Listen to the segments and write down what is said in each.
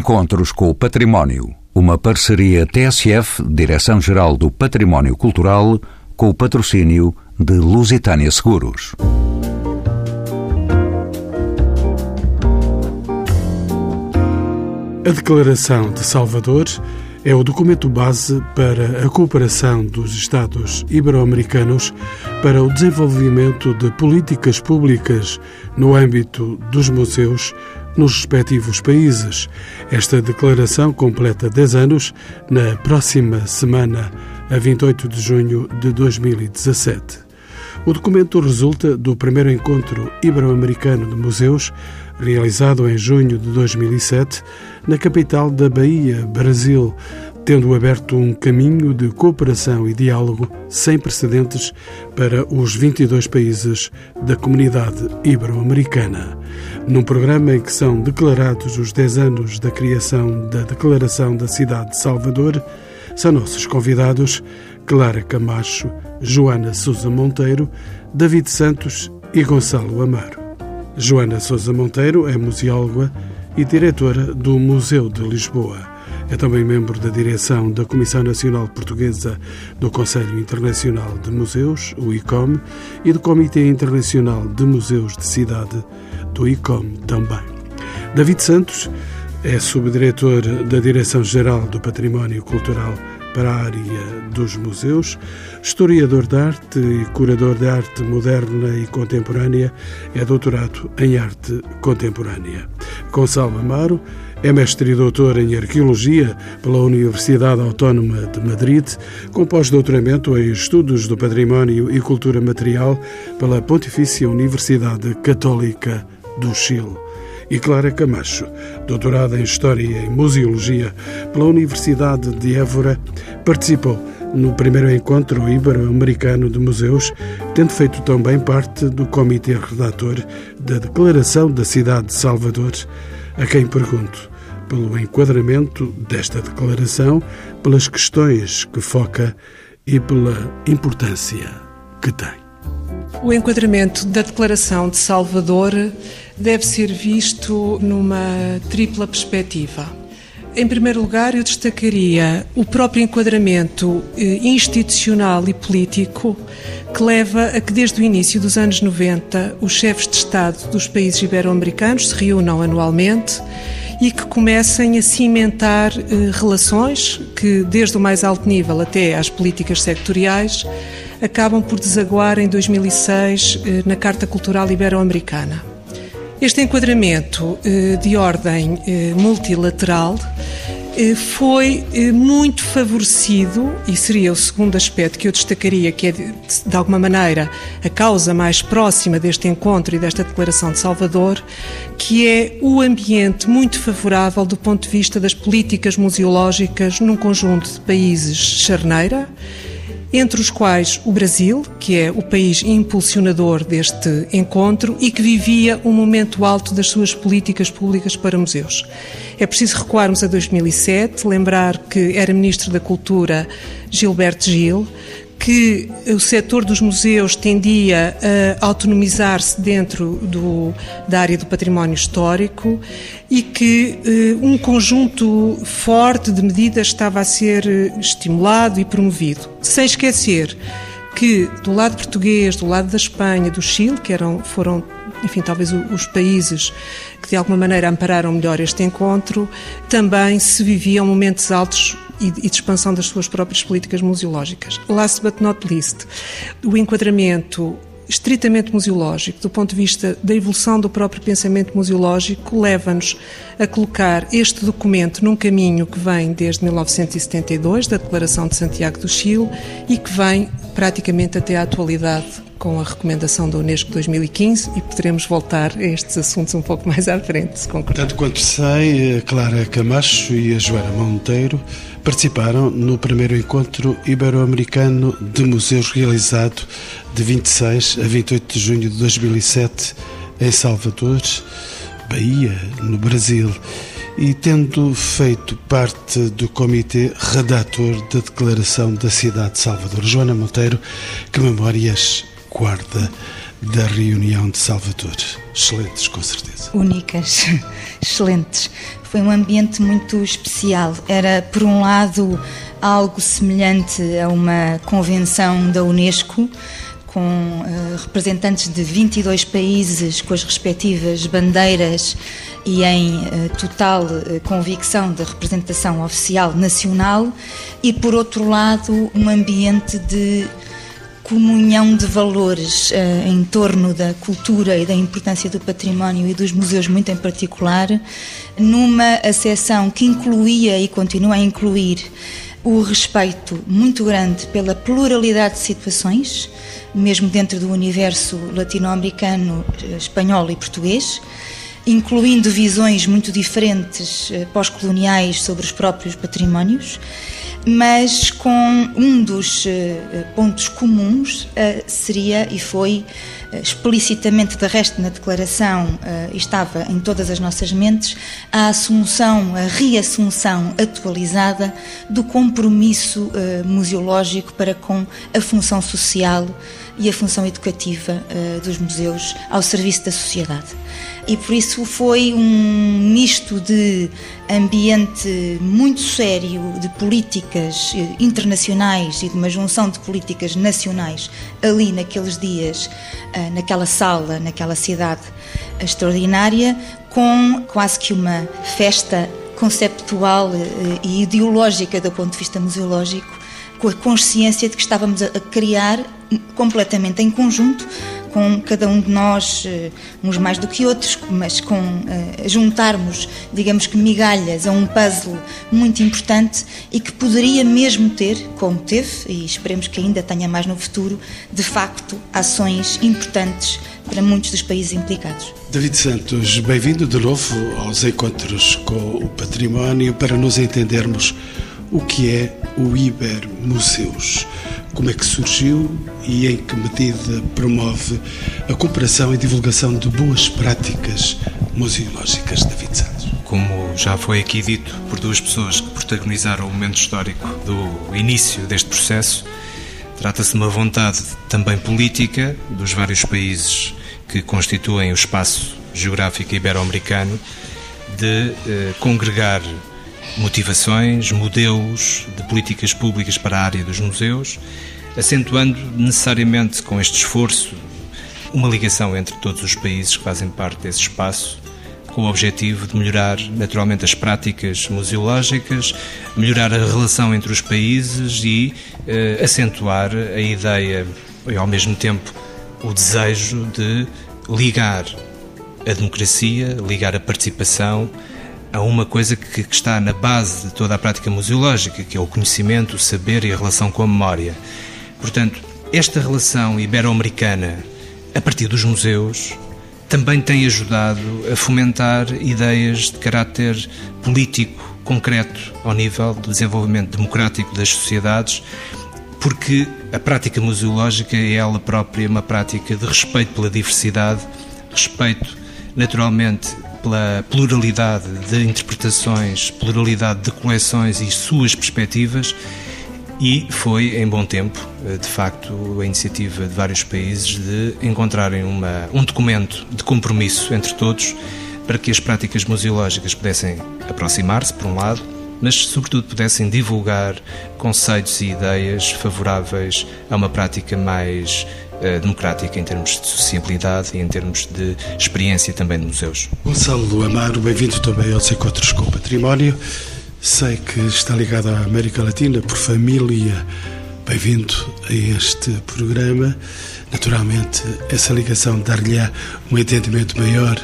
Encontros com o Património. Uma parceria TSF, Direção-Geral do Património Cultural, com o patrocínio de Lusitânia Seguros. A Declaração de Salvador é o documento base para a cooperação dos Estados ibero-americanos para o desenvolvimento de políticas públicas no âmbito dos museus nos respectivos países. Esta declaração completa 10 anos na próxima semana, a 28 de junho de 2017. O documento resulta do primeiro encontro ibero-americano de museus, realizado em junho de 2007, na capital da Bahia, Brasil, tendo aberto um caminho de cooperação e diálogo sem precedentes para os 22 países da comunidade ibero-americana. Num programa em que são declarados os 10 anos da criação da Declaração da Cidade de Salvador, são nossos convidados Clara Camacho, Joana Sousa Monteiro, David Santos e Gonçalo Amaro. Joana Sousa Monteiro é museóloga e diretora do Museu de Lisboa. É também membro da direção da Comissão Nacional Portuguesa do Conselho Internacional de Museus, o ICOM, e do Comitê Internacional de Museus de Cidade, do ICOM também. David Santos é subdiretor da Direção-Geral do Património Cultural para a área dos museus, historiador de arte e curador de arte moderna e contemporânea, é doutorado em arte contemporânea. Gonçalo Amaro é mestre e doutor em Arqueologia pela Universidade Autónoma de Madrid, com pós-doutoramento em Estudos do Património e Cultura Material pela Pontifícia Universidade Católica do Chile. E Clara Camacho, doutorada em História e Museologia pela Universidade de Évora, participou no primeiro encontro ibero-americano de museus, tendo feito também parte do comitê redator da Declaração da Cidade de Salvador, a quem pergunto pelo enquadramento desta declaração, pelas questões que foca e pela importância que tem. O enquadramento da Declaração de Salvador deve ser visto numa tripla perspectiva. Em primeiro lugar, eu destacaria o próprio enquadramento eh, institucional e político que leva a que, desde o início dos anos 90, os chefes de Estado dos países ibero-americanos se reúnam anualmente e que comecem a cimentar eh, relações que, desde o mais alto nível até às políticas sectoriais, acabam por desaguar em 2006 eh, na Carta Cultural Ibero-Americana. Este enquadramento de ordem multilateral foi muito favorecido, e seria o segundo aspecto que eu destacaria, que é, de alguma maneira, a causa mais próxima deste encontro e desta Declaração de Salvador, que é o ambiente muito favorável do ponto de vista das políticas museológicas num conjunto de países charneira, entre os quais o Brasil, que é o país impulsionador deste encontro e que vivia um momento alto das suas políticas públicas para museus. É preciso recuarmos a 2007, lembrar que era Ministro da Cultura Gilberto Gil, que o setor dos museus tendia a autonomizar-se dentro do, da área do património histórico e que eh, um conjunto forte de medidas estava a ser eh, estimulado e promovido. Sem esquecer que do lado português, do lado da Espanha, do Chile, que eram, foram, enfim, talvez os países que de alguma maneira ampararam melhor este encontro, também se viviam momentos altos e de expansão das suas próprias políticas museológicas. Last but not least, o enquadramento estritamente museológico, do ponto de vista da evolução do próprio pensamento museológico, leva-nos a colocar este documento num caminho que vem desde 1972, da Declaração de Santiago do Chile, e que vem praticamente até à atualidade com a recomendação da Unesco 2015 e poderemos voltar a estes assuntos um pouco mais à frente, se concordar. Tanto quanto sei, a Clara Camacho e a Joana Monteiro participaram no primeiro encontro ibero-americano de museus realizado de 26 a 28 de junho de 2007 em Salvador, Bahia, no Brasil e tendo feito parte do comitê redator da Declaração da Cidade de Salvador. Joana Monteiro, que memórias guarda da reunião de Salvador. Excelentes, com certeza. Únicas, excelentes. Foi um ambiente muito especial. Era, por um lado, algo semelhante a uma convenção da Unesco, com uh, representantes de 22 países com as respectivas bandeiras e em uh, total uh, convicção de representação oficial nacional, e por outro lado, um ambiente de comunhão de valores em torno da cultura e da importância do património e dos museus, muito em particular, numa acessão que incluía e continua a incluir o respeito muito grande pela pluralidade de situações mesmo dentro do universo latino-americano, eh, espanhol e português, incluindo visões muito diferentes eh, pós-coloniais sobre os próprios patrimónios, mas com um dos eh, pontos comuns seria e foi explicitamente, de resto, na declaração estava em todas as nossas mentes, a assunção, a reassunção atualizada do compromisso museológico para com a função social e a função educativa dos museus ao serviço da sociedade. E por isso foi um misto de ambiente muito sério, de políticas eh, internacionais e de uma junção de políticas nacionais ali naqueles dias, uh, naquela sala, naquela cidade extraordinária, com quase que uma festa conceptual e ideológica do ponto de vista museológico, com a consciência de que estávamos a criar completamente em conjunto com cada um de nós, eh, uns mais do que outros, mas com uh, juntarmos, digamos que migalhas a um puzzle muito importante e que poderia mesmo ter, como teve, e esperemos que ainda tenha mais no futuro, de facto, ações importantes para muitos dos países implicados. David Santos, bem-vindo de novo aos encontros com o património para nos entendermos o que é o Iber Museus como é que surgiu e em que medida promove a cooperação e divulgação de boas práticas museológicas, David Santos. Como já foi aqui dito por duas pessoas que protagonizaram o momento histórico do início deste processo, trata-se de uma vontade também política dos vários países que constituem o espaço geográfico ibero-americano de eh, congregar motivações, modelos de políticas públicas para a área dos museus, acentuando necessariamente com este esforço uma ligação entre todos os países que fazem parte desse espaço, com o objetivo de melhorar naturalmente as práticas museológicas, melhorar a relação entre os países e eh, acentuar a ideia e ao mesmo tempo o desejo de ligar a democracia, ligar a participação a uma coisa que, que, está na base de toda a prática museológica, que é o conhecimento, o saber e a relação com a memória. Portanto, esta relação ibero-americana, a partir dos museus, também tem ajudado a fomentar ideias de caráter político concreto ao nível do desenvolvimento democrático das sociedades, porque a prática museológica é ela própria uma prática de respeito pela diversidade, respeito naturalmente pela pluralidade de interpretações, pluralidade de coleções e suas perspectivas, e foi em bom tempo, eh, de facto, a iniciativa de vários países de encontrarem uma, um documento de compromisso entre todos para que as práticas museológicas pudessem aproximar-se, por um lado, mas, sobretudo, pudessem divulgar conceitos e ideias favoráveis a uma prática mais democrática em termos de sociabilidade e em termos de experiência também de museus. Gonçalo Amaro, bem-vindo também aos Encontros com o Património. Sei que está ligado à América Latina por família. Bem-vindo a este programa. Naturalmente, essa ligação dar-lhe um entendimento maior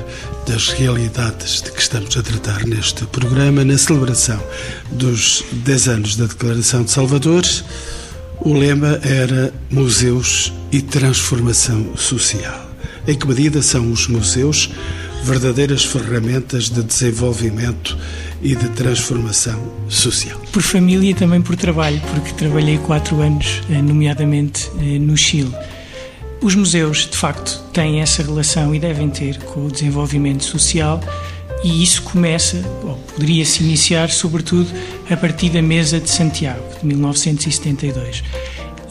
das realidades de que estamos a tratar neste programa, na celebração dos 10 anos da Declaração de Salvador. O lema era Museus e Transformação Social. Em que medida são os museus verdadeiras ferramentas de desenvolvimento e de transformação social? Por família e também por trabalho, porque trabalhei quatro anos, eh, nomeadamente eh, no Chile. Os museus, de facto, têm essa relação e devem ter com o desenvolvimento social e isso começa, ou poderia se iniciar, sobretudo, a partir da Mesa de Santiago, de 1972.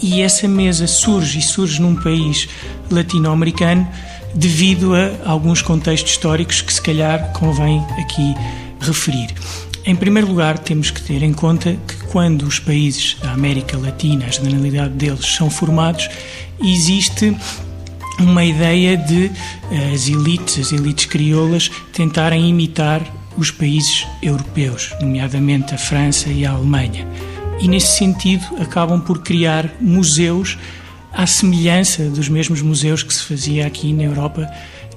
E essa mesa surge e surge num país latino-americano devido a alguns contextos históricos que se calhar convém aqui referir. Em primeiro lugar, temos que ter em conta que quando os países da América Latina, a generalidade deles, são formados, existe uma ideia de eh, as elites, as elites crioulas, tentarem imitar os países europeus, nomeadamente a França e a Alemanha. E nesse sentido acabam por criar museus à semelhança dos mesmos museus que se fazia aqui na Europa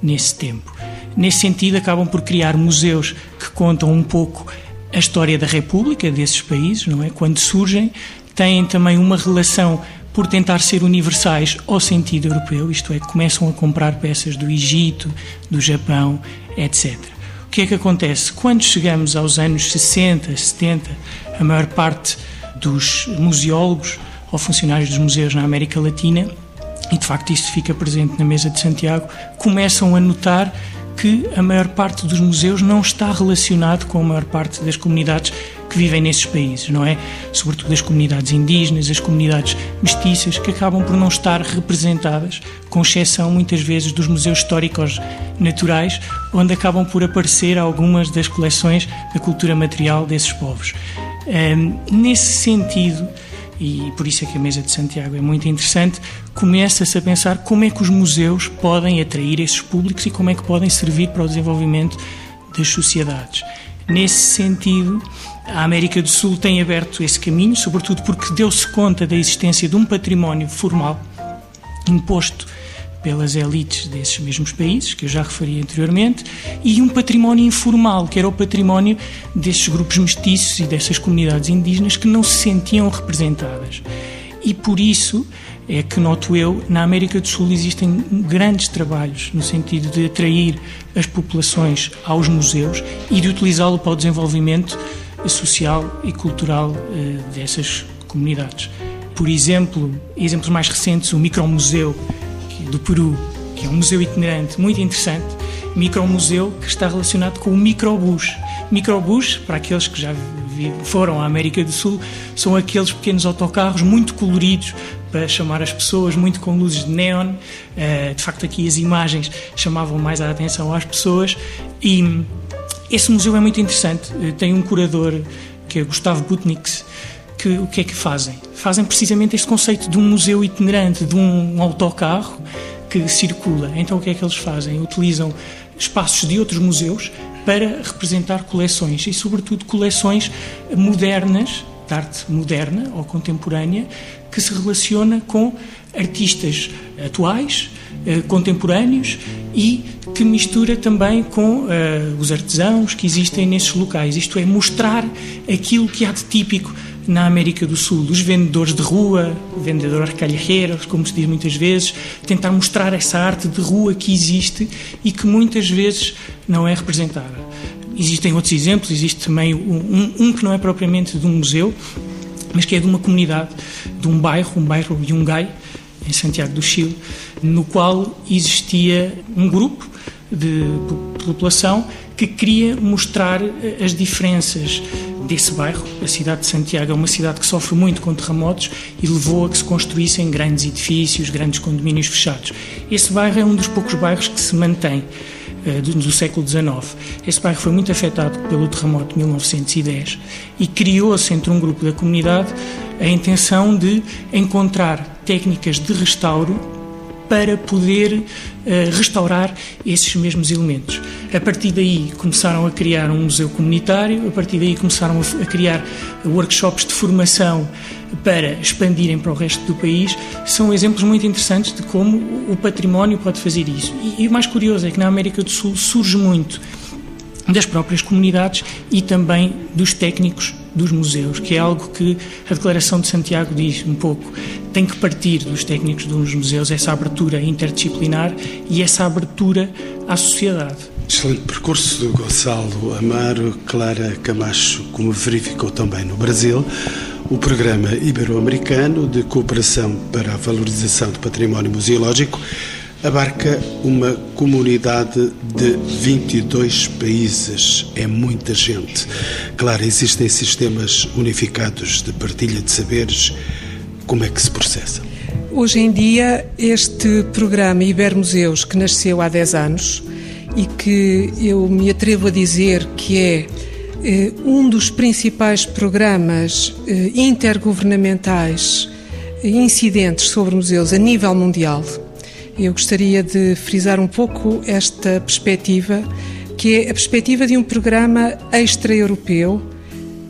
nesse tempo. Nesse sentido, acabam por criar museus que contam um pouco a história da República desses países, não é? Quando surgem, têm também uma relação por tentar ser universais ao sentido europeu, isto é, começam a comprar peças do Egito, do Japão, etc. O que é que acontece? Quando chegamos aos anos 60, 70, a maior parte dos museólogos ou funcionários dos museus na América Latina, e de facto isto fica presente na mesa de Santiago, começam a notar que a maior parte dos museus não está relacionado com a maior parte das comunidades que vivem nesses países, não é? Sobretudo as comunidades indígenas, as comunidades mestiças, que acabam por não estar representadas, com exceção muitas vezes dos museus históricos naturais, onde acabam por aparecer algumas das coleções da cultura material desses povos. Um, nesse sentido, e por isso é que a Mesa de Santiago é muito interessante, começa-se a pensar como é que os museus podem atrair esses públicos e como é que podem servir para o desenvolvimento das sociedades. Nesse sentido, a América do Sul tem aberto esse caminho, sobretudo porque deu-se conta da existência de um património formal imposto pelas elites desses mesmos países, que eu já referi anteriormente, e um património informal, que era o património desses grupos mestiços e dessas comunidades indígenas que não se sentiam representadas. E por isso é que, noto eu, na América do Sul existem grandes trabalhos no sentido de atrair as populações aos museus e de utilizá-lo para o desenvolvimento social e cultural eh, dessas comunidades. Por exemplo, exemplos mais recentes, o Micromuseu do Peru, que é um museu itinerante muito interessante, micromuseu que está relacionado com o microbus. Microbus, para aqueles que já foram à América do Sul, são aqueles pequenos autocarros muito coloridos para chamar as pessoas, muito com luzes de neon. Eh, de facto, aqui as imagens chamavam mais a atenção às pessoas e esse museu é muito interessante. Eh, tem um curador que é Gustavo Butniks, que o que é que fazem? Fazem precisamente este conceito de um museu itinerante, de um autocarro que circula. Então o que é que eles fazem? Utilizam espaços de outros museus para representar coleções e, sobretudo, coleções modernas, de arte moderna ou contemporânea, que se relaciona com artistas atuais, eh, contemporâneos e que mistura também com uh, os artesãos que existem nesses locais. Isto é, mostrar aquilo que há de típico na América do Sul, os vendedores de rua, vendedores calheiros, como se diz muitas vezes, tentar mostrar essa arte de rua que existe e que muitas vezes não é representada. Existem outros exemplos, existe também um, um que não é propriamente de um museu, mas que é de uma comunidade, de um bairro, um bairro Yungay, em Santiago do Chile, no qual existia um grupo de população que queria mostrar eh, as diferenças desse bairro. A cidade de Santiago é uma cidade que sofre muito com terremotos e levou a que se construíssem grandes edifícios, grandes condomínios fechados. Esse bairro é um dos poucos bairros que se mantém eh, do, século XIX. Esse bairro foi muito afetado pelo terremoto de 1910 e criou-se entre um grupo da comunidade a intenção de encontrar técnicas de restauro para poder uh, restaurar esses mesmos elementos. A partir daí começaram a criar um museu comunitário, a partir daí começaram a, a criar workshops de formação para expandirem para o resto do país. São exemplos muito interessantes de como o património pode fazer isso. E, e o mais curioso é que na América do Sul surge muito das próprias comunidades e também dos técnicos dos museus, que é algo que a Declaração de Santiago diz um pouco. Tem que partir dos técnicos dos museus essa abertura interdisciplinar e essa abertura à sociedade. Excelente percurso do Gonçalo Amaro, Clara Camacho, como verificou também no Brasil, o Programa Ibero-Americano de Cooperação para a Valorização do Património Museológico abarca uma comunidade de 22 países. É muita gente. Claro, existem sistemas unificados de partilha de saberes, como é que se processa? Hoje em dia, este programa Ibermuseus, que nasceu há 10 anos e que eu me atrevo a dizer que é eh, um dos principais programas eh, intergovernamentais incidentes sobre museus a nível mundial. Eu gostaria de frisar um pouco esta perspectiva, que é a perspectiva de um programa extra-europeu,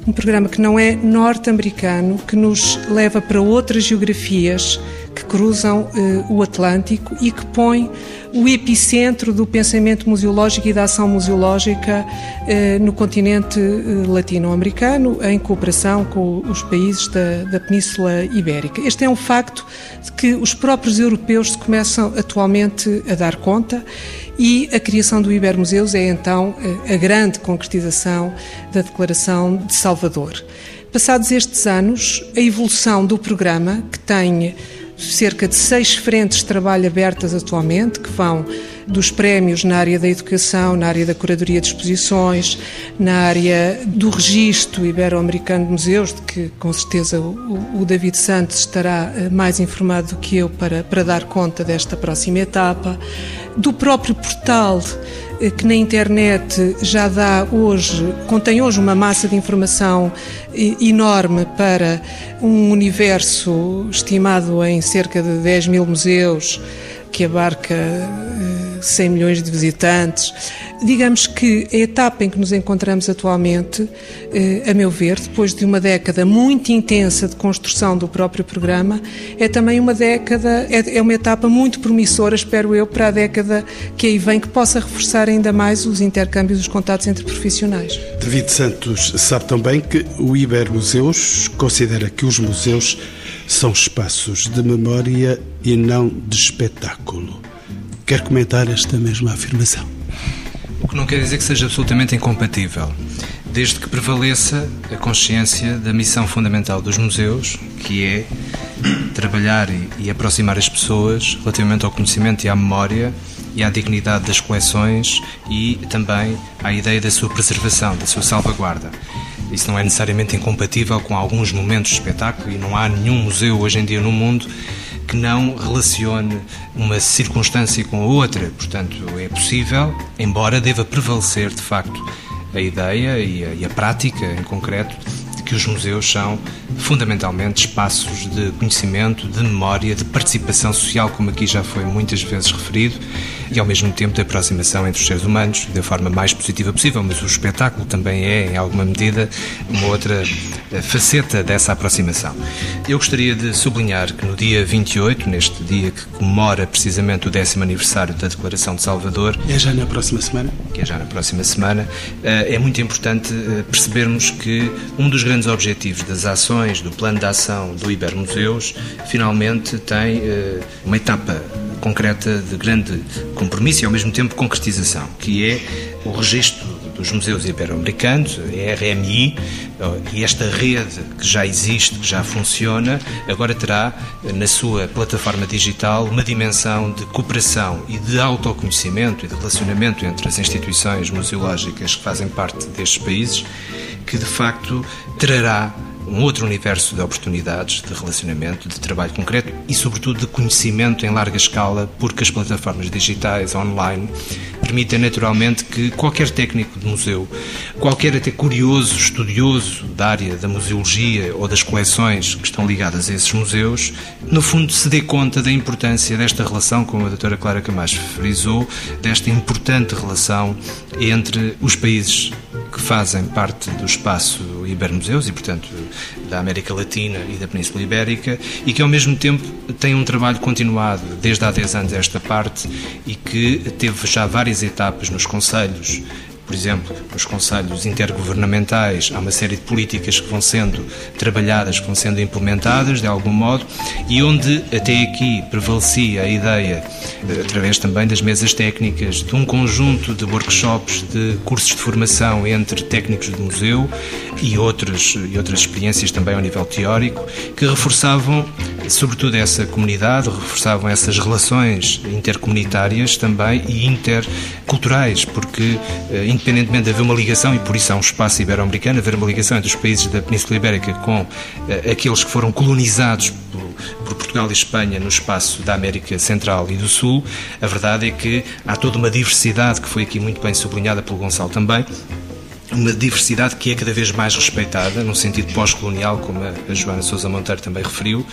um programa que não é norte-americano, que nos leva para outras geografias que cruzam eh, o Atlântico e que põe o epicentro do pensamento museológico e da ação museológica eh, no continente eh, latino-americano, em cooperação com os países da, da, Península Ibérica. Este é um facto de que os próprios europeus se começam atualmente a dar conta e a criação do Ibermuseus é então a grande concretização da Declaração de Salvador. Passados estes anos, a evolução do programa, que tem cerca de seis frentes de trabalho abertas atualmente, que vão dos prémios na área da educação, na área da curadoria de exposições, na área do registro ibero-americano de museus, de que com certeza o, o, David Santos estará eh, mais informado do que eu para, para dar conta desta próxima etapa, do próprio portal eh, que na internet já dá hoje, contém hoje uma massa de informação eh, enorme para um universo estimado em cerca de 10 mil museus, que abarca 100 eh, milhões de visitantes. Digamos que a etapa em que nos encontramos atualmente, eh, a meu ver, depois de uma década muito intensa de construção do próprio programa, é também uma década, é, é uma etapa muito promissora, espero eu, para a década que aí vem, que possa reforçar ainda mais os intercâmbios, os contatos entre profissionais. David Santos sabe também que o Iber Museus considera que os museus são espaços de memória e não de espetáculo. Quer comentar esta mesma afirmação? O que não quer dizer que seja absolutamente incompatível, desde que prevaleça a consciência da missão fundamental dos museus, que é trabalhar e aproximar as pessoas relativamente ao conhecimento e à memória e à dignidade das coleções e também à ideia da sua preservação, da sua salvaguarda. Isso não é necessariamente incompatível com alguns momentos de espetáculo e não há nenhum museu hoje em dia no mundo que não relacione uma circunstância com a outra. Portanto, é possível, embora deva prevalecer de facto a ideia e a, e a prática em concreto que os museus são fundamentalmente espaços de conhecimento, de memória, de participação social, como aqui já foi muitas vezes referido, e ao mesmo tempo de aproximação entre os seres humanos da forma mais positiva possível. Mas o espetáculo também é, em alguma medida, uma outra eh, faceta dessa aproximação. Eu gostaria de sublinhar que no dia 28, neste dia que comemora precisamente o décimo aniversário da Declaração de Salvador. É já na próxima semana? Que é já na próxima semana. Eh, é muito importante eh, percebermos que um dos grandes objetivos das ações do plano de ação do Ibermuseus finalmente tem uma etapa concreta de grande compromisso e ao mesmo tempo concretização, que é o registro dos museus ibero-americanos, RMI, e esta rede que já existe, que já funciona, agora terá na sua plataforma digital uma dimensão de cooperação e de autoconhecimento e de relacionamento entre as instituições museológicas que fazem parte destes países, que de facto trará um outro universo de oportunidades, de relacionamento, de trabalho concreto e, sobretudo, de conhecimento em larga escala, porque as plataformas digitais, online, permitem naturalmente que qualquer técnico de museu, qualquer até curioso, estudioso da área da museologia ou das coleções que estão ligadas a esses museus, no fundo se dê conta da importância desta relação, como a doutora Clara Camacho frisou, desta importante relação entre os países que fazem parte do espaço Ibermuseus e, portanto, da América Latina e da Península Ibérica e que, ao mesmo tempo, tem um trabalho continuado desde há 10 anos esta parte e que teve já várias etapas nos conselhos por exemplo, nos conselhos intergovernamentais, há uma série de políticas que vão sendo trabalhadas, que vão sendo implementadas de algum modo, e onde até aqui prevalecia a ideia, eh, através também das mesas técnicas, de um conjunto de workshops, de cursos de formação entre técnicos de museu, e, e outras experiências também ao nível teórico, que reforçavam, sobretudo, essa comunidade, reforçavam essas relações intercomunitárias também e interculturais, porque, eh, independentemente de haver uma ligação, e por isso há um espaço ibero-americano, haver uma ligação entre os países da Península Ibérica com eh, aqueles que foram colonizados por Portugal e Espanha no espaço da América Central e do Sul, a verdade é que há toda uma diversidade que foi aqui muito bem sublinhada pelo Gonçalo também, uma diversidade que é cada vez mais respeitada, num sentido pós-colonial, como a Joana Sousa Monteiro também referiu,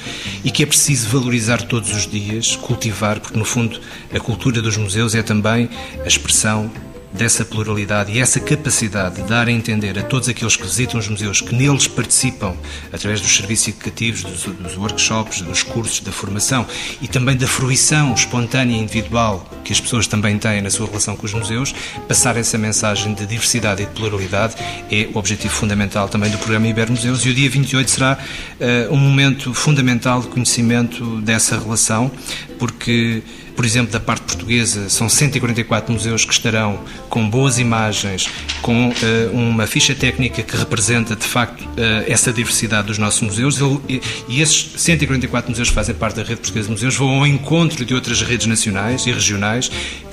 e que é preciso valorizar todos os dias, cultivar, porque no fundo a cultura dos museus é também a expressão dessa pluralidade e essa capacidade de dar a entender a todos aqueles que visitam os museus que neles participam através dos serviços educativos, dos, dos workshops, dos cursos, da formação e também da fruição espontânea e individual que as pessoas também têm na sua relação com os museus, passar essa mensagem de diversidade e de pluralidade é o objetivo fundamental também do programa Ibermuseus e o dia 28 será uh, um momento fundamental de conhecimento dessa relação, porque por exemplo, da parte portuguesa, são 144 museus que estarão com boas imagens, com uh, uma ficha técnica que representa, de facto, uh, essa diversidade dos nossos museus. E, e esses 144 museus que fazem parte da rede portuguesa de museus vão ao encontro de outras redes nacionais e regionais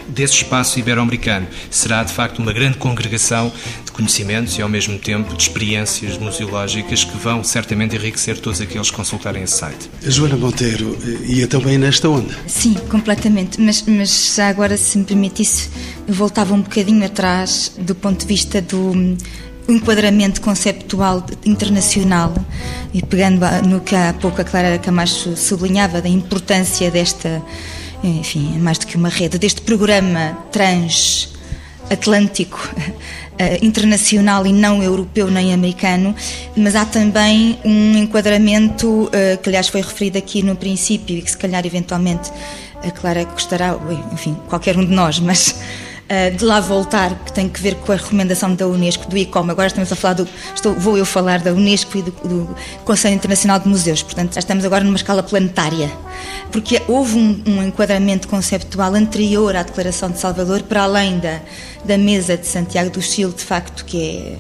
desse espaço ibero-americano. Será, de facto, uma grande congregação de conhecimentos e, ao mesmo tempo, de experiências museológicas que vão certamente enriquecer todos aqueles que consultarem esse site. A Joana Monteiro ia também nesta onda? Sim, completamente. Mas, mas já agora, se me permitisse, voltava um bocadinho atrás do ponto de vista do enquadramento conceptual internacional e pegando no que há pouco a Clara Camacho sublinhava da importância desta enfim, é mais do que uma rede, deste programa transatlântico, eh, internacional e não europeu nem americano, mas há também um enquadramento eh, que, aliás, foi referido aqui no princípio e que, se calhar, eventualmente, a Clara gostará, enfim, qualquer um de nós, mas de lá voltar, que tem que ver com a recomendação da Unesco, do ICOM. Agora estamos a falar do. Estou, vou eu falar da Unesco e do, do, Conselho Internacional de Museus. Portanto, já estamos agora numa escala planetária. Porque houve um, um enquadramento conceptual anterior à Declaração de Salvador, para além da, da mesa de Santiago do Chile, de facto, que é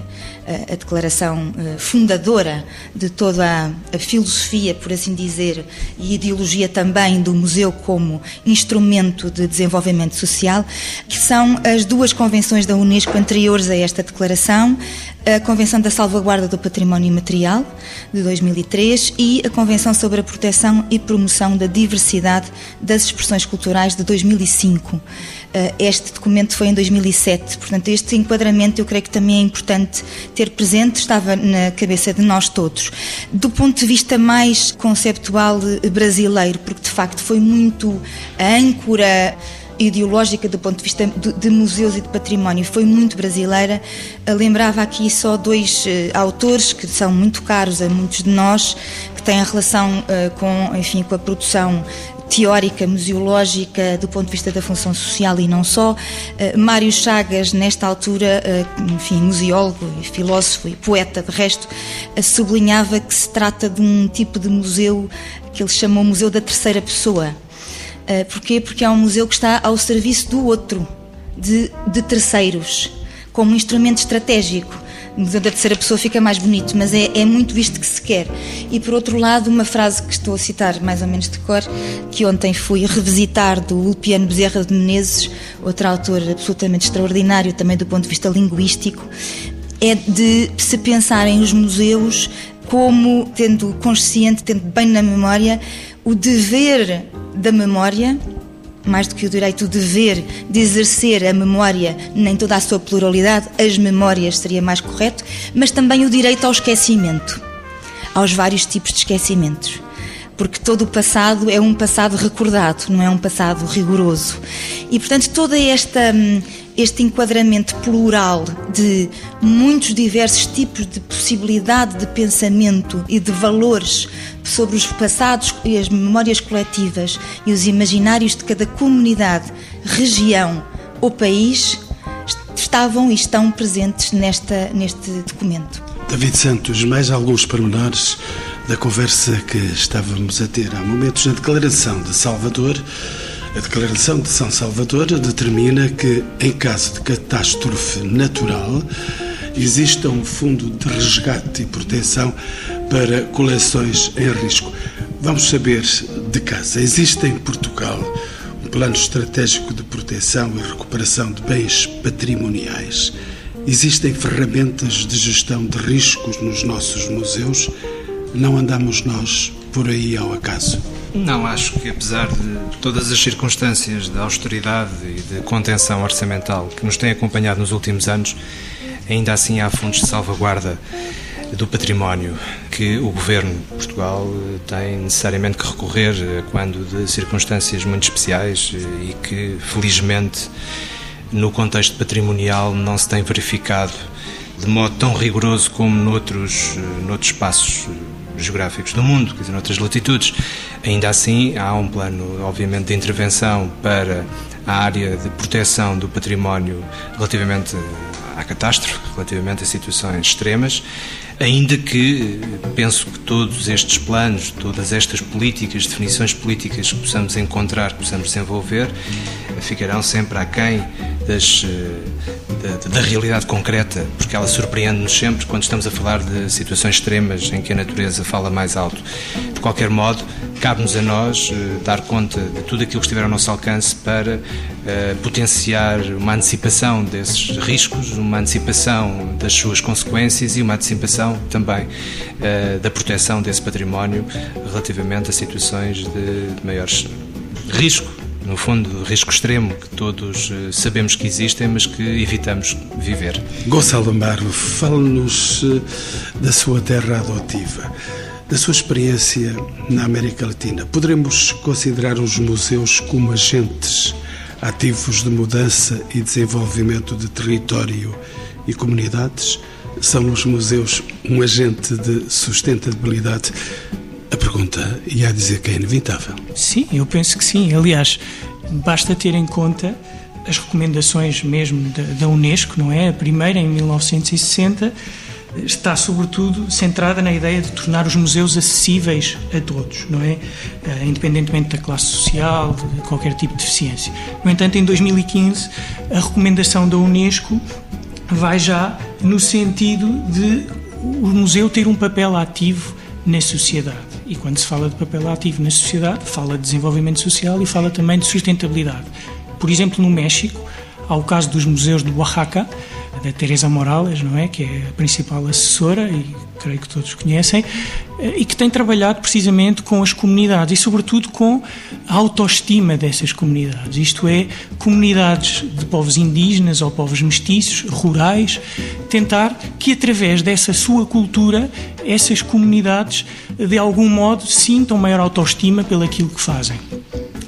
a, declaração eh, fundadora de toda a, a, filosofia, por assim dizer, e ideologia também do museu como instrumento de desenvolvimento social, que são as duas convenções da Unesco anteriores a esta declaração, a Convenção da Salvaguarda do Património Imaterial, de 2003, e a Convenção sobre a Proteção e Promoção da Diversidade das Expressões Culturais, de 2005. Eh, este documento foi em 2007, portanto, este enquadramento eu creio que também é importante ter presente, estava na cabeça de nós todos. Do ponto de vista mais conceptual eh, brasileiro, porque de facto foi muito a âncora ideológica do ponto de vista de, museus e de património foi muito brasileira. Lembrava aqui só dois uh, autores que são muito caros a muitos de nós, que têm a relação uh, com, enfim, com a produção teórica, museológica, do ponto de vista da função social e não só. Uh, Mário Chagas, nesta altura, uh, enfim, museólogo filósofo e poeta, de resto, uh, sublinhava que se trata de um tipo de museu que ele chamou Museu da Terceira Pessoa. Uh, porquê? Porque é um museu que está ao serviço do outro, de, de terceiros, como um instrumento estratégico. Da Terceira Pessoa fica mais bonito, mas é, é muito visto que se quer. E por outro lado, uma frase que estou a citar mais ou menos de cor, que ontem fui revisitar do Ulpiano Bezerra de Menezes, outro autor absolutamente extraordinário também do ponto de vista linguístico, é de se pensarem os museus como tendo consciente, tendo bem na memória o dever da memória, mais do que o direito, o dever de exercer a memória nem toda a sua pluralidade, as memórias seria mais correto, mas também o direito ao esquecimento, aos vários tipos de esquecimentos. Porque todo o passado é um passado recordado, não é um passado rigoroso. E, portanto, toda esta hum, este enquadramento plural de muitos diversos tipos de possibilidade de pensamento e de valores sobre os passados e as memórias coletivas e os imaginários de cada comunidade, região ou país estavam e estão presentes nesta, neste documento. David Santos, mais alguns pormenores da conversa que estávamos a ter há momentos na declaração de Salvador a Declaração de São Salvador determina que, em caso de catástrofe natural, exista um fundo de resgate e proteção para coleções em risco. Vamos saber de casa. Existe em Portugal um plano estratégico de proteção e recuperação de bens patrimoniais. Existem ferramentas de gestão de riscos nos nossos museus. Não andamos nós por aí ao acaso. Não, acho que apesar de todas as circunstâncias de austeridade e de contenção orçamental que nos têm acompanhado nos últimos anos, ainda assim há fundos de salvaguarda do património que o governo de Portugal tem necessariamente que recorrer quando de circunstâncias muito especiais e que, felizmente, no contexto patrimonial não se tem verificado de modo tão rigoroso como noutros, noutros espaços geográficos do mundo, quer dizer, noutras latitudes. Ainda assim, há um plano, obviamente, de intervenção para a área de proteção do património relativamente à catástrofe, relativamente a situações extremas, ainda que penso que todos estes planos, todas estas políticas, definições políticas que possamos encontrar, que possamos desenvolver, ficarão sempre aquém das, eh, da, da, realidade concreta, porque ela surpreende-nos sempre quando estamos a falar de situações extremas em que a natureza fala mais alto. De qualquer modo, cabe-nos a nós uh, dar conta de tudo aquilo que estiver ao nosso alcance para uh, potenciar uma antecipação desses riscos, uma antecipação das suas consequências e uma antecipação também uh, da proteção desse património relativamente a situações de, de maiores risco no fundo, risco extremo que todos eh, sabemos que existem, mas que evitamos viver. Gonçalo Amaro, fale-nos eh, da sua terra adotiva, da sua experiência na América Latina. Poderemos considerar os museus como agentes ativos de mudança e desenvolvimento de território e comunidades? São os museus um agente de sustentabilidade pergunta ia dizer que é inevitável. Sim, eu penso que sim. Aliás, basta ter em conta as recomendações mesmo da, da Unesco, não é? A primeira, em 1960, está sobretudo centrada na ideia de tornar os museus acessíveis a todos, não é? Uh, independentemente da classe social, de qualquer tipo de deficiência. No entanto, em 2015, a recomendação da Unesco vai já no sentido de o museu ter um papel ativo na sociedade. E quando se fala de papel ativo na sociedade, fala de desenvolvimento social e fala também de sustentabilidade. Por exemplo, no México, há o caso dos museus de Oaxaca, da Teresa Morales, não é, que é a principal assessora e creio que todos conhecem, eh, e que tem trabalhado precisamente com as comunidades e sobretudo com a autoestima dessas comunidades. Isto é, comunidades de povos indígenas ou povos mestiços, rurais, tentar que através dessa sua cultura essas comunidades de algum modo sintam maior autoestima pelo aquilo que fazem.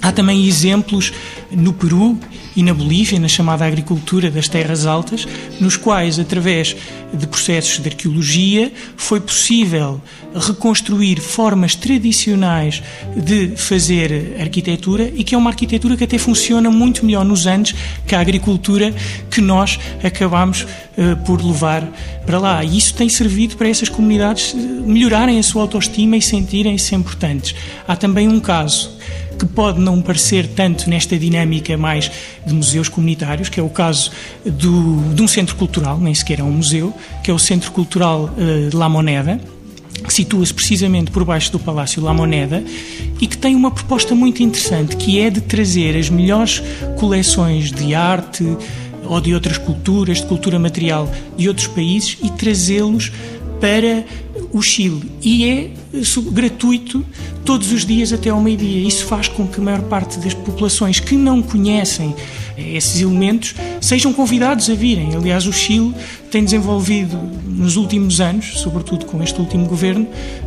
Há também exemplos no Peru e na Bolívia, na chamada agricultura das terras altas, nos quais, através de processos de arqueologia, foi possível reconstruir formas tradicionais de fazer arquitetura e que é uma arquitetura que até funciona muito melhor nos anos que a agricultura que nós acabamos uh, por levar para lá. E isso tem servido para essas comunidades melhorarem a sua autoestima e sentirem-se importantes. Há também um caso que pode não parecer tanto nesta dinâmica mais de museus comunitários, que é o caso do, de um centro cultural, nem sequer é um museu, que é o Centro Cultural uh, La Moneda, que situa-se precisamente por baixo do Palácio La Moneda e que tem uma proposta muito interessante, que é de trazer as melhores coleções de arte ou de outras culturas, de cultura material de outros países e trazê-los para o Chile. E é gratuito todos os dias até ao meio-dia. Isso faz com que a maior parte das populações que não conhecem esses elementos sejam convidados a virem. Aliás, o Chile tem desenvolvido nos últimos anos, sobretudo com este último governo,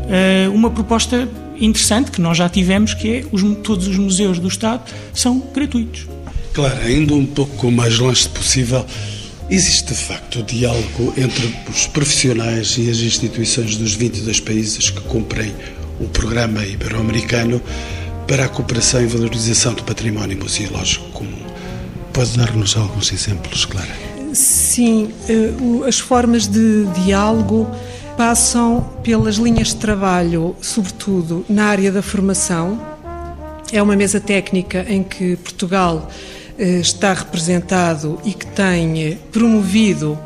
eh, uma proposta interessante que nós já tivemos, que é os, todos os museus do Estado são gratuitos. Claro, ainda um pouco mais longe possível, existe de facto diálogo entre os profissionais e as instituições dos 22 países que cumprem o programa ibero-americano para a cooperação e valorização do património museológico comum. Pode dar-nos alguns exemplos, Clara? Sim, eh, as formas de diálogo passam pelas linhas de trabalho, sobretudo na área da formação. É uma mesa técnica em que Portugal está representado e que tem promovido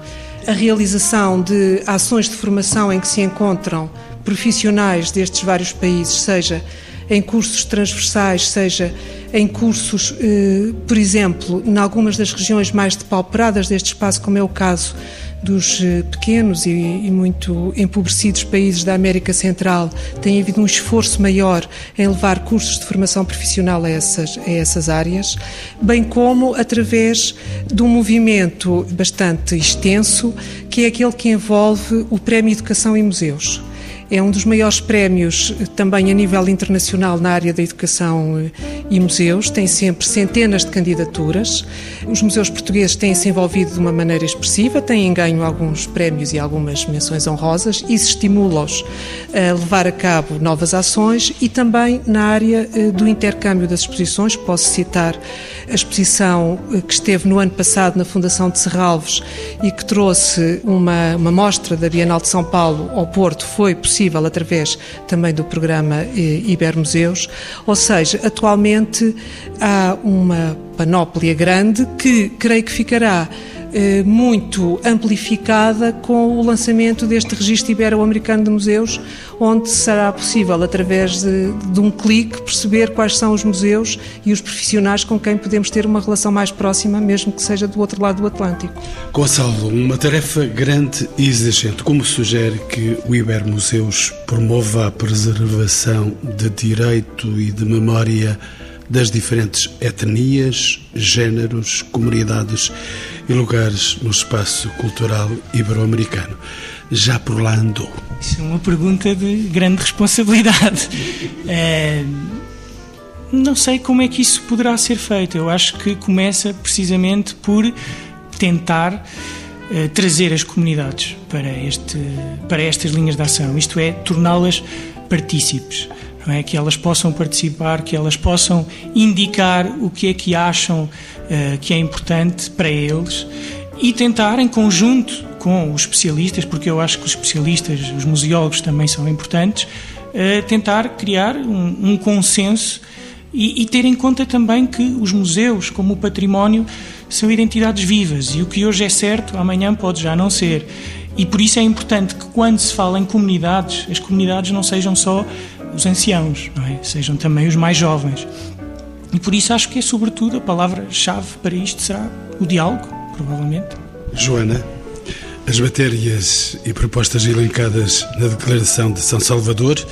a realização de ações de formação em que se encontram profissionais destes vários países, seja em cursos transversais, seja em cursos, eh, por exemplo, em algumas das regiões mais depauperadas deste espaço, como é o caso dos eh, pequenos e, e, muito empobrecidos países da América Central, tem havido um esforço maior em levar cursos de formação profissional a essas, a essas áreas, bem como através de um movimento bastante extenso, que é aquele que envolve o Prémio Educação em Museus. É um dos maiores prémios também a nível internacional na área da educação eh, e museus, tem sempre centenas de candidaturas. Os museus portugueses têm-se envolvido de uma maneira expressiva, têm ganho alguns prémios e algumas menções honrosas. Isso estimula-os a levar a cabo novas ações e também na área eh, do intercâmbio das exposições. Posso citar a exposição eh, que esteve no ano passado na Fundação de Serralves e que trouxe uma, uma mostra da Bienal de São Paulo ao Porto, foi possível através também do programa eh, Ibermuseus, ou seja, atualmente há uma panóplia grande que creio que ficará eh, muito amplificada com o lançamento deste registro ibero-americano de museus, onde será possível, através de, de, um clique, perceber quais são os museus e os profissionais com quem podemos ter uma relação mais próxima, mesmo que seja do outro lado do Atlântico. Gonçalo, uma tarefa grande e exigente. Como sugere que o Ibermuseus promova a preservação de direito e de memória das diferentes etnias, géneros, comunidades e lugares no espaço cultural ibero-americano. Já por lá andou? Isso é uma pergunta de grande responsabilidade. É, não sei como é que isso poderá ser feito. Eu acho que começa precisamente por tentar é, trazer as comunidades para, este, para estas linhas de ação, isto é, torná-las partícipes não é? que elas possam participar, que elas possam indicar o que é que acham uh, que é importante para eles e tentar, em conjunto com os especialistas, porque eu acho que os especialistas, os museólogos também são importantes, uh, tentar criar um, um consenso e, e, ter em conta também que os museus, como o património, são identidades vivas e o que hoje é certo, amanhã pode já não ser. E por isso é importante que, quando se fala em comunidades, as comunidades não sejam só os anciãos, é? sejam também os mais jovens. E por isso acho que é sobretudo a palavra-chave para isto será o diálogo, provavelmente. Joana, as matérias e propostas elencadas na Declaração de São Salvador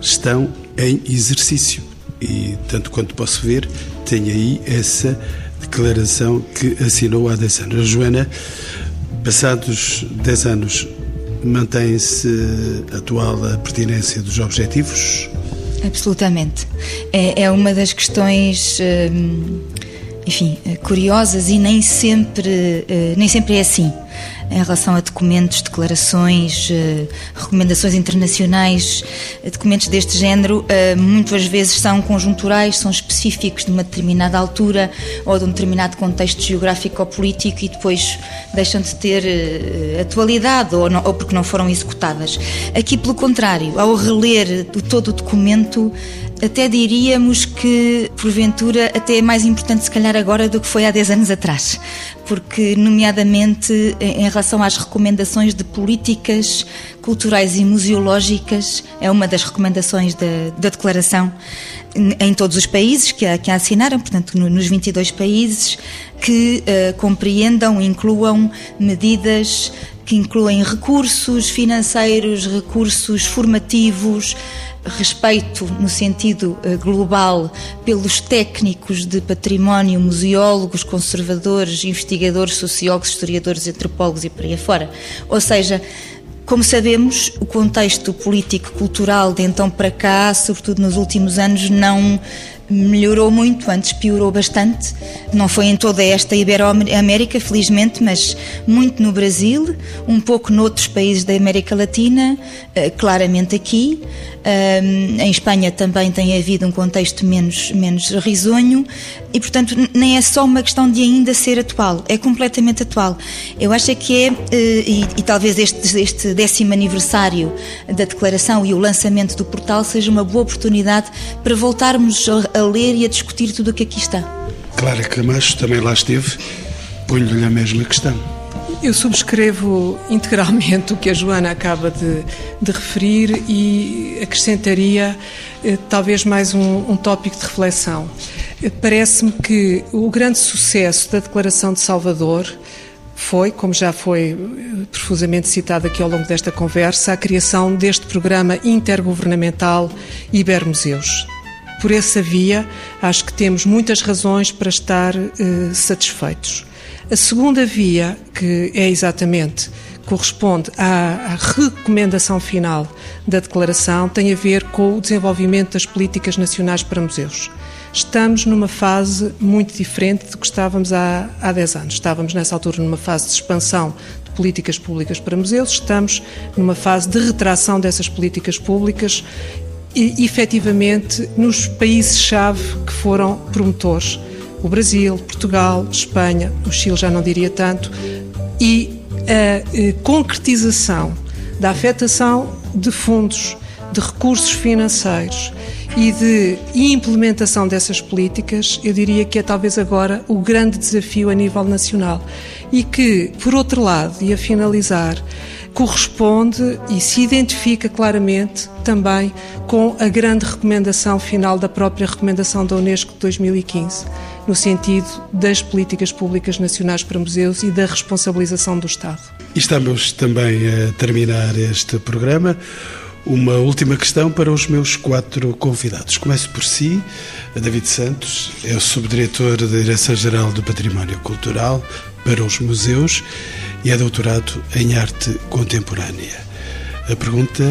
estão em exercício e, tanto quanto posso ver, tem aí essa declaração que assinou há 10 anos. Joana, passados 10 anos, Mantém-se atual a pertinência dos objetivos? Absolutamente. É, é uma das questões, hum, enfim, curiosas e nem sempre, eh, nem sempre é assim em relação a documentos, declarações, eh, recomendações internacionais, eh, documentos deste género, eh, muitas vezes são conjunturais, são específicos de uma determinada altura ou de um determinado contexto geográfico ou político e depois deixam de ter atualidade ou, não, ou porque não foram executadas. Aqui, pelo contrário, ao reler todo o documento, até diríamos que, porventura, até é mais importante se calhar agora do que foi há 10 anos atrás, porque, nomeadamente, em relação às recomendações de políticas culturais e museológicas, é uma das recomendações da, da Declaração em todos os países que a, que a assinaram, portanto, no, nos 22 países, que uh, compreendam, incluam medidas que incluem recursos financeiros, recursos formativos, respeito no sentido eh, global pelos técnicos de património, museólogos, conservadores, investigadores, sociólogos, historiadores, antropólogos e por aí afora. Ou seja, como sabemos, o contexto político-cultural de então para cá, sobretudo nos últimos anos, não melhorou muito, antes piorou bastante. Não foi em toda esta Ibero-América, felizmente, mas muito no Brasil, um pouco noutros países da América Latina, eh, claramente aqui. Em Espanha também tem havido um contexto menos, menos risonho e, portanto, nem é só uma questão de ainda ser atual, é completamente atual. Eu acho que é, eh, e, e talvez este, este décimo aniversário da declaração e o lançamento do portal seja uma boa oportunidade para voltarmos a a ler e a discutir tudo o que aqui está. Clara Camacho também lá esteve, ponho-lhe a mesma questão. Eu subscrevo integralmente o que a Joana acaba de, de referir e acrescentaria eh, talvez mais um, um tópico de reflexão. Eh, parece-me que o grande sucesso da Declaração de Salvador foi, como já foi eh, profusamente citado aqui ao longo desta conversa, a criação deste programa intergovernamental Ibermuseus. Por essa via, acho que temos muitas razões para estar eh, satisfeitos. A segunda via, que é exatamente corresponde à, à, recomendação final da declaração, tem a ver com o desenvolvimento das políticas nacionais para museus. Estamos numa fase muito diferente do que estávamos há, há 10 anos. Estávamos nessa altura numa fase de expansão de políticas públicas para museus, estamos numa fase de retração dessas políticas públicas e, efetivamente, nos países-chave que foram promotores o Brasil, Portugal, Espanha, o Chile já não diria tanto, e a eh, concretização da afetação de fundos, de recursos financeiros e de implementação dessas políticas, eu diria que é talvez agora o grande desafio a nível nacional. E que, por outro lado, e a finalizar, corresponde e se identifica claramente também com a grande recomendação final da própria recomendação da Unesco de 2015, no sentido das políticas públicas nacionais para museus e da responsabilização do Estado. Estamos também a terminar este programa. Uma última questão para os meus quatro convidados. Começo por si, David Santos, é o subdiretor da Direção-Geral do Património Cultural para os Museus e é doutorado em Arte Contemporânea. A pergunta,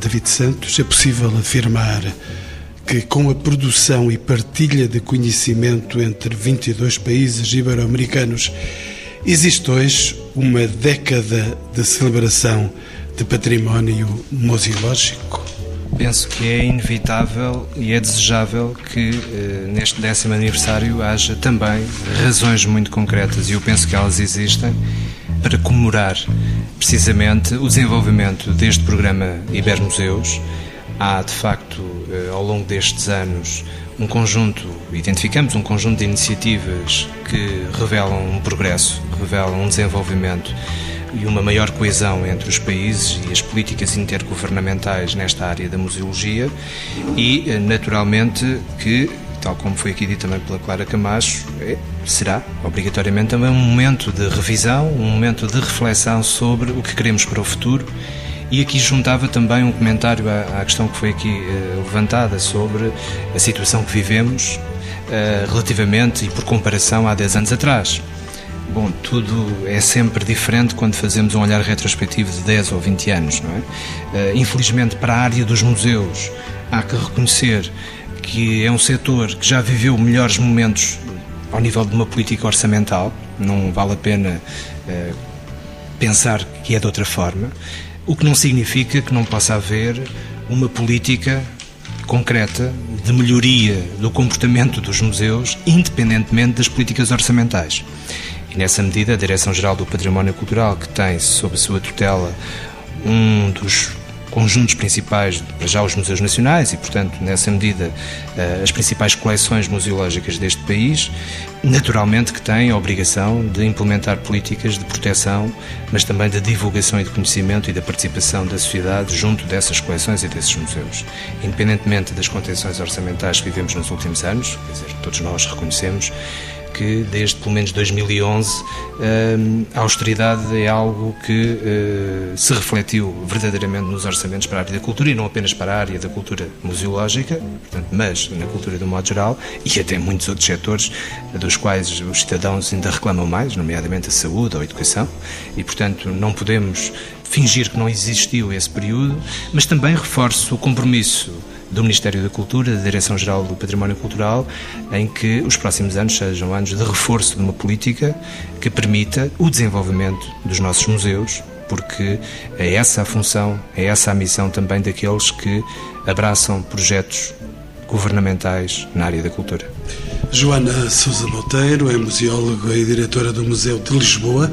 David Santos, é possível afirmar que com a produção e partilha de conhecimento entre 22 países ibero-americanos existe hoje uma década de celebração de património museológico? Penso que é inevitável e é desejável que eh, neste décimo aniversário haja também razões muito concretas e eu penso que elas existem para comemorar precisamente o desenvolvimento deste programa Ibermuseus. Há, de facto, eh, ao longo destes anos, um conjunto, identificamos um conjunto de iniciativas que revelam um progresso, revelam um desenvolvimento e uma maior coesão entre os países e as políticas intergovernamentais nesta área da museologia e, eh, naturalmente, que, tal como foi aqui dito também pela Clara Camacho, é, será obrigatoriamente também um momento de revisão, um momento de reflexão sobre o que queremos para o futuro. E aqui juntava também um comentário à, à questão que foi aqui uh, levantada sobre a situação que vivemos uh, relativamente e por comparação há 10 anos atrás. Bom, tudo é sempre diferente quando fazemos um olhar retrospectivo de 10 ou 20 anos, não é? Uh, infelizmente, para a área dos museus, há que reconhecer que é um setor que já viveu melhores momentos ao nível de uma política orçamental, não vale a pena uh, pensar que é de outra forma, o que não significa que não possa haver uma política concreta de melhoria do comportamento dos museus, independentemente das políticas orçamentais. E nessa medida, a Direção-Geral do Património Cultural, que tem sob sua tutela um dos conjuntos principais, já os museus nacionais e, portanto, nessa medida, eh, as principais coleções museológicas deste país, naturalmente que tem a obrigação de implementar políticas de proteção, mas também de divulgação e de conhecimento e da participação da sociedade junto dessas coleções e desses museus. Independentemente das contenções orçamentais que vivemos nos últimos anos, quer dizer, todos nós reconhecemos, que desde pelo menos 2011 hum, a austeridade é algo que hum, se refletiu verdadeiramente nos orçamentos para a área da cultura e não apenas para a área da cultura museológica, portanto, mas na cultura do modo geral e até muitos outros setores dos quais os cidadãos ainda reclamam mais, nomeadamente a saúde ou a educação, e portanto não podemos fingir que não existiu esse período, mas também reforço o compromisso do Ministério da Cultura, da Direção-Geral do Património Cultural, em que os próximos anos sejam anos de reforço de uma política que permita o desenvolvimento dos nossos museus, porque é essa a função, é essa a missão também daqueles que abraçam projetos governamentais na área da cultura. Joana Sousa Monteiro é museóloga e diretora do Museu de Lisboa.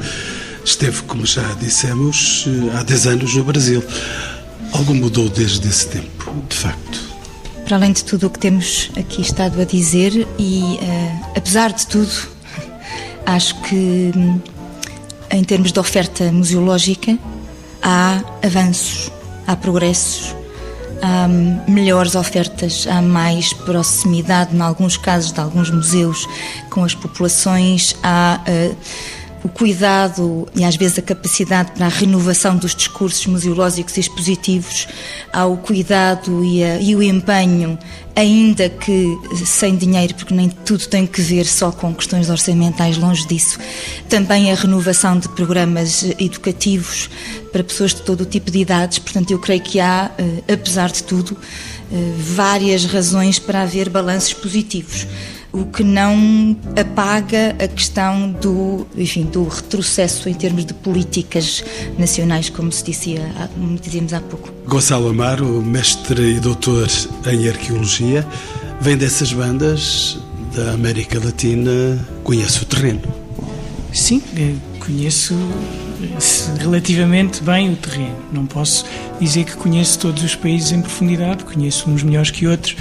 Esteve, como já dissemos, há 10 anos no Brasil. Algo mudou desde esse tempo, de facto? Para além de tudo o que temos aqui estado a dizer, e uh, apesar de tudo, acho que hum, em termos de oferta museológica, há avanços, há progressos, há melhores ofertas, há mais proximidade, em alguns casos, de alguns museus com as populações, há. Uh, o cuidado e às vezes a capacidade para a renovação dos discursos museológicos e expositivos, ao cuidado e, a, e, o empenho, ainda que sem dinheiro, porque nem tudo tem que ver só com questões orçamentais, longe disso. Também a renovação de programas educativos para pessoas de todo o tipo de idades, portanto, eu creio que há, eh, apesar de tudo, eh, várias razões para haver balanços positivos o que não apaga a questão do, enfim, do retrocesso em termos de políticas nacionais, como se dizia, como dizíamos há pouco. Gonçalo Amaro, mestre e doutor em arqueologia, vem dessas bandas da América Latina, conhece o terreno? Sim, eh, conheço eh, relativamente bem o terreno. Não posso dizer que conheço todos os países em profundidade, conheço uns melhores que outros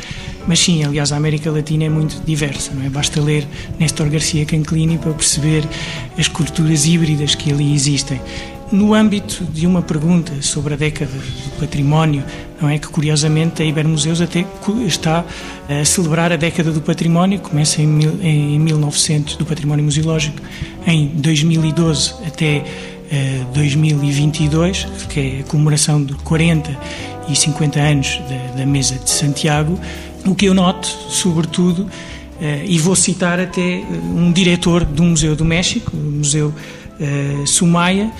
mas sim, aliás, a América Latina é muito diversa, não é? Basta ler Néstor Garcia Canclini para perceber as culturas híbridas que ali existem. No âmbito de uma pergunta sobre a década do património, não é que curiosamente a Ibermuseus até está a celebrar a década do património, começa em, em 1900 do património museológico, em 2012 até 2022, eh, que é a comemoração de 40 e 50 anos da, da Mesa de Santiago, o que eu noto, sobretudo, eh, e vou citar até eh, um diretor do Museu do México, o Museu Uh, Sumaya,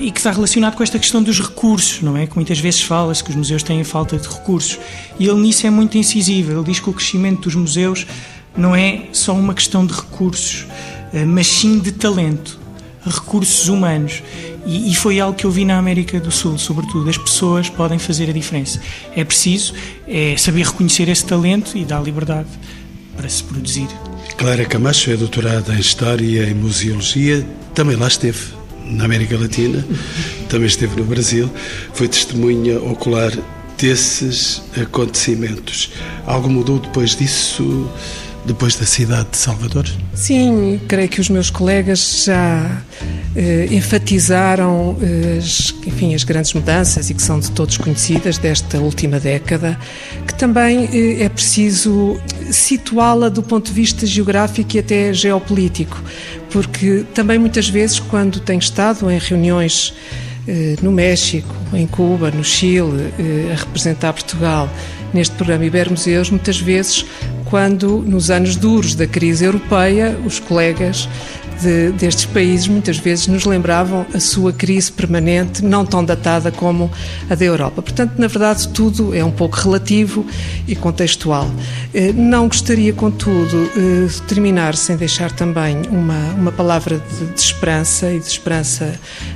e que está relacionado com esta questão dos recursos, não é? Que muitas vezes fala-se que os museus têm falta de recursos. E ele nisso é muito incisivo. Ele diz que o crescimento dos museus não é só uma questão de recursos, mas sim de talento, recursos humanos. E, e, foi algo que eu vi na América do Sul, sobretudo. As pessoas podem fazer a diferença. É preciso é saber reconhecer esse talento e dar liberdade para se produzir. Clara Camacho é doutorada em História e Museologia, também lá esteve, na América Latina, também esteve no Brasil, foi testemunha ocular desses acontecimentos. Algo mudou depois disso? Depois da cidade de Salvador? Sim, creio que os meus colegas já eh, enfatizaram eh, as, enfim, as grandes mudanças e que são de todos conhecidas desta última década, que também eh, é preciso situá-la do ponto de vista geográfico e até geopolítico, porque também muitas vezes, quando tenho estado em reuniões eh, no México, em Cuba, no Chile, eh, a representar Portugal neste programa Ibermuseus, muitas vezes quando, nos anos duros da crise europeia, os colegas de, destes países muitas vezes nos lembravam a sua crise permanente, não tão datada como a da Europa. Portanto, na verdade, tudo é um pouco relativo e contextual. Eh, não gostaria, contudo, eh, de terminar sem deixar também uma, uma palavra de, de esperança e de esperança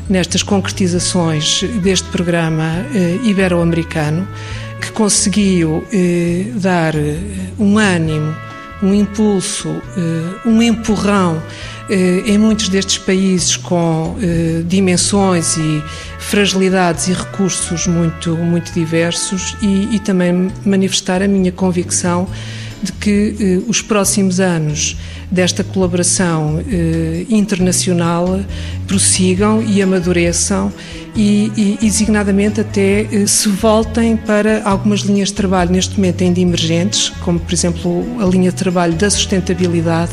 nestas concretizações deste programa eh, ibero-americano que conseguiu eh, dar eh, um ânimo, um impulso, eh, um empurrão eh, em muitos destes países com eh, dimensões e fragilidades e recursos muito, muito diversos e, e também manifestar a minha convicção de que eh, os próximos anos desta colaboração eh, internacional prossigam e amadureçam e, e, designadamente até eh, se voltem para algumas linhas de trabalho neste momento ainda emergentes, como por exemplo a linha de trabalho da sustentabilidade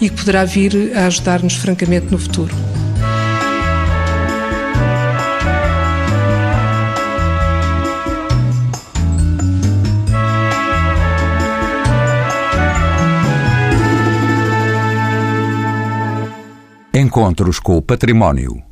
e que poderá vir a ajudar-nos francamente no futuro. Encontros com o Património.